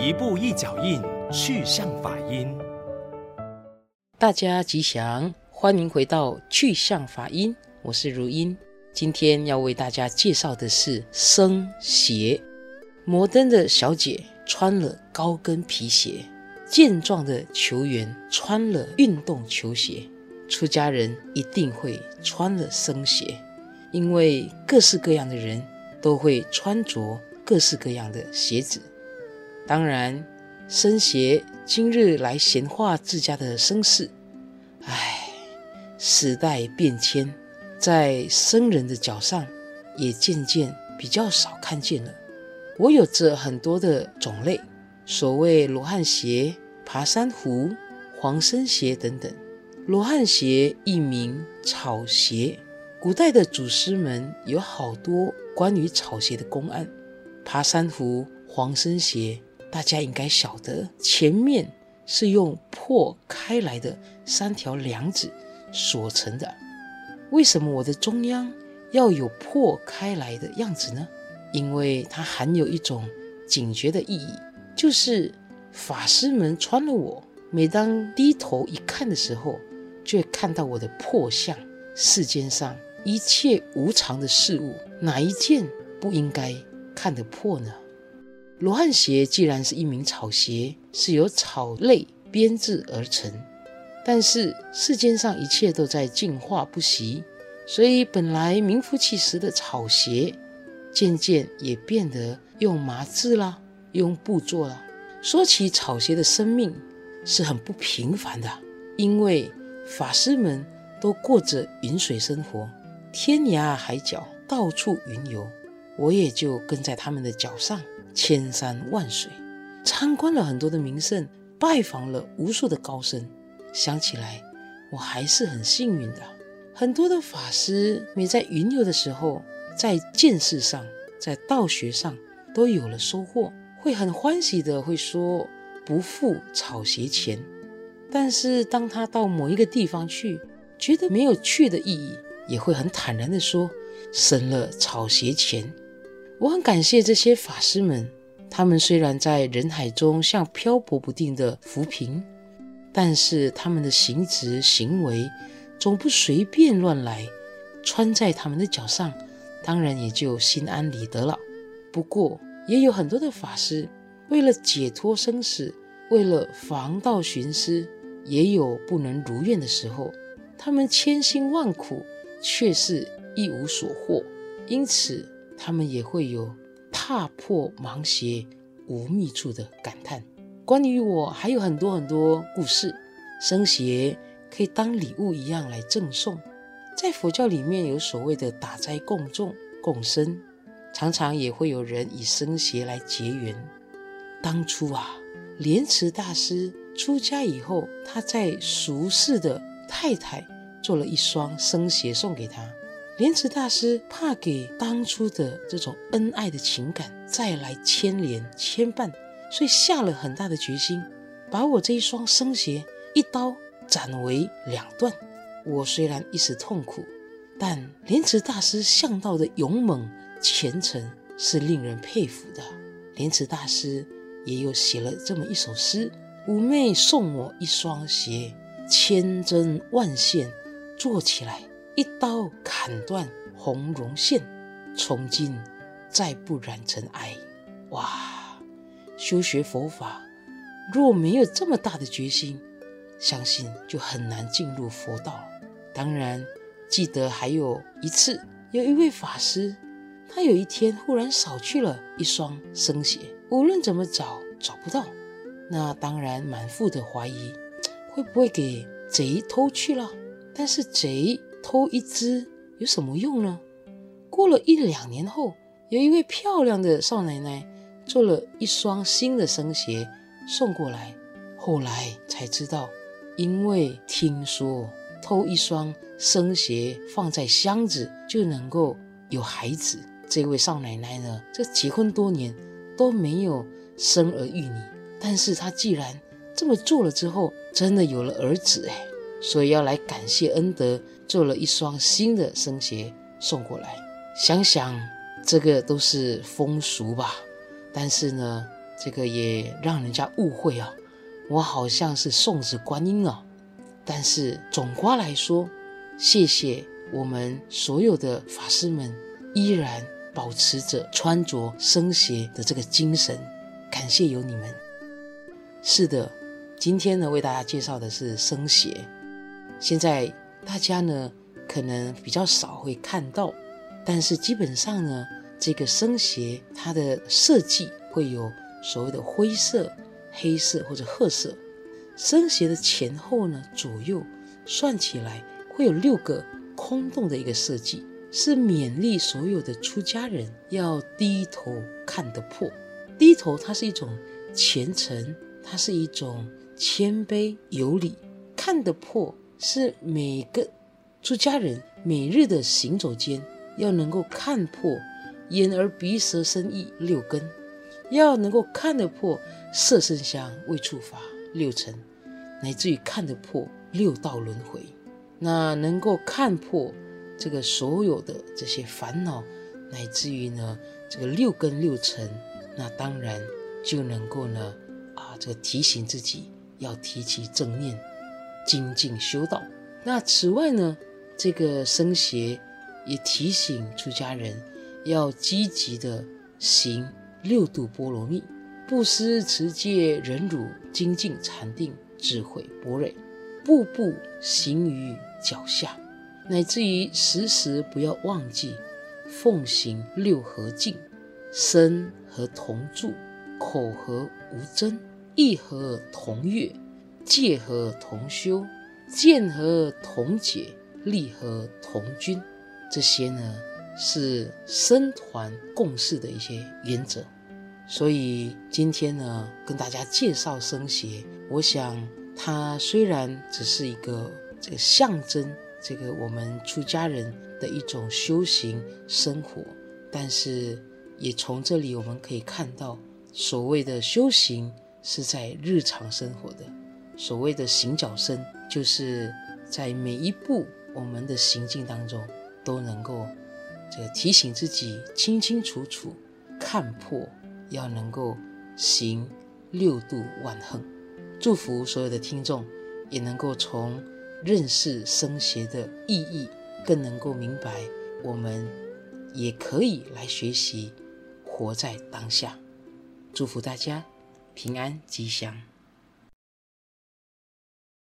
一步一脚印，去向法音。大家吉祥，欢迎回到去向法音，我是如音。今天要为大家介绍的是僧鞋。摩登的小姐穿了高跟皮鞋，健壮的球员穿了运动球鞋，出家人一定会穿了僧鞋，因为各式各样的人都会穿着各式各样的鞋子。当然，僧鞋今日来闲话自家的僧事。唉，时代变迁，在僧人的脚上也渐渐比较少看见了。我有着很多的种类，所谓罗汉鞋、爬山虎、黄僧鞋等等。罗汉鞋一名草鞋，古代的祖师们有好多关于草鞋的公案。爬山虎、黄僧鞋。大家应该晓得，前面是用破开来的三条梁子锁成的。为什么我的中央要有破开来的样子呢？因为它含有一种警觉的意义，就是法师们穿了我，每当低头一看的时候，就会看到我的破相。世间上一切无常的事物，哪一件不应该看得破呢？罗汉鞋既然是一名草鞋，是由草类编制而成，但是世间上一切都在进化不息，所以本来名副其实的草鞋，渐渐也变得用麻制啦，用布做了。说起草鞋的生命是很不平凡的，因为法师们都过着云水生活，天涯海角到处云游，我也就跟在他们的脚上。千山万水，参观了很多的名胜，拜访了无数的高僧。想起来，我还是很幸运的。很多的法师每在云游的时候，在见识上，在道学上都有了收获，会很欢喜的会说不负草鞋钱。但是当他到某一个地方去，觉得没有去的意义，也会很坦然的说省了草鞋钱。我很感谢这些法师们，他们虽然在人海中像漂泊不定的浮萍，但是他们的行职行为总不随便乱来，穿在他们的脚上，当然也就心安理得了。不过，也有很多的法师为了解脱生死，为了防盗寻师，也有不能如愿的时候，他们千辛万苦，却是一无所获，因此。他们也会有踏破盲鞋无觅处的感叹。关于我还有很多很多故事，僧鞋可以当礼物一样来赠送。在佛教里面有所谓的打斋供众共生，常常也会有人以僧鞋来结缘。当初啊，莲池大师出家以后，他在俗世的太太做了一双僧鞋送给他。莲池大师怕给当初的这种恩爱的情感再来牵连牵绊，所以下了很大的决心，把我这一双僧鞋一刀斩为两段。我虽然一时痛苦，但莲池大师向道的勇猛虔诚是令人佩服的。莲池大师也有写了这么一首诗：五妹送我一双鞋，千针万线做起来。一刀砍断红绒线，从今再不染尘埃。哇！修学佛法，若没有这么大的决心，相信就很难进入佛道。当然，记得还有一次，有一位法师，他有一天忽然少去了一双僧鞋，无论怎么找找不到。那当然满腹的怀疑，会不会给贼偷去了？但是贼。偷一只有什么用呢？过了一两年后，有一位漂亮的少奶奶做了一双新的生鞋送过来。后来才知道，因为听说偷一双生鞋放在箱子就能够有孩子。这位少奶奶呢，这结婚多年都没有生儿育女，但是她既然这么做了之后，真的有了儿子哎。所以要来感谢恩德，做了一双新的僧鞋送过来。想想这个都是风俗吧，但是呢，这个也让人家误会啊，我好像是送子观音啊。但是总括来说，谢谢我们所有的法师们依然保持着穿着僧鞋的这个精神，感谢有你们。是的，今天呢为大家介绍的是僧鞋，现在大家呢可能比较少会看到，但是基本上呢这个僧鞋它的设计会有所谓的灰色、黑色或者褐色。僧鞋的前后呢左右算起来会有六个空洞的一个设计，是勉励所有的出家人要低头看得破。低头它是一种虔诚，它是一种谦卑有礼。看得破是每个出家人每日的行走间要能够看破眼耳鼻舌身意六根。要能够看得破色声香味触法六尘，乃至于看得破六道轮回，那能够看破这个所有的这些烦恼，乃至于呢这个六根六尘，那当然就能够呢啊这个提醒自己要提起正念，精进修道。那此外呢，这个僧鞋也提醒出家人要积极的行。六度波罗蜜，布施、持戒、忍辱、精进、禅定、智慧、般若，步步行于脚下，乃至于时时不要忘记奉行六和敬，身和同住，口和无争，意和同悦，戒和同修，见和同解，利和同均。这些呢，是僧团共事的一些原则，所以今天呢，跟大家介绍僧鞋。我想，它虽然只是一个这个象征，这个我们出家人的一种修行生活，但是也从这里我们可以看到，所谓的修行是在日常生活的。所谓的行脚僧，就是在每一步我们的行进当中都能够。这个提醒自己清清楚楚看破，要能够行六度万恒。祝福所有的听众也能够从认识僧鞋的意义，更能够明白我们也可以来学习活在当下。祝福大家平安吉祥。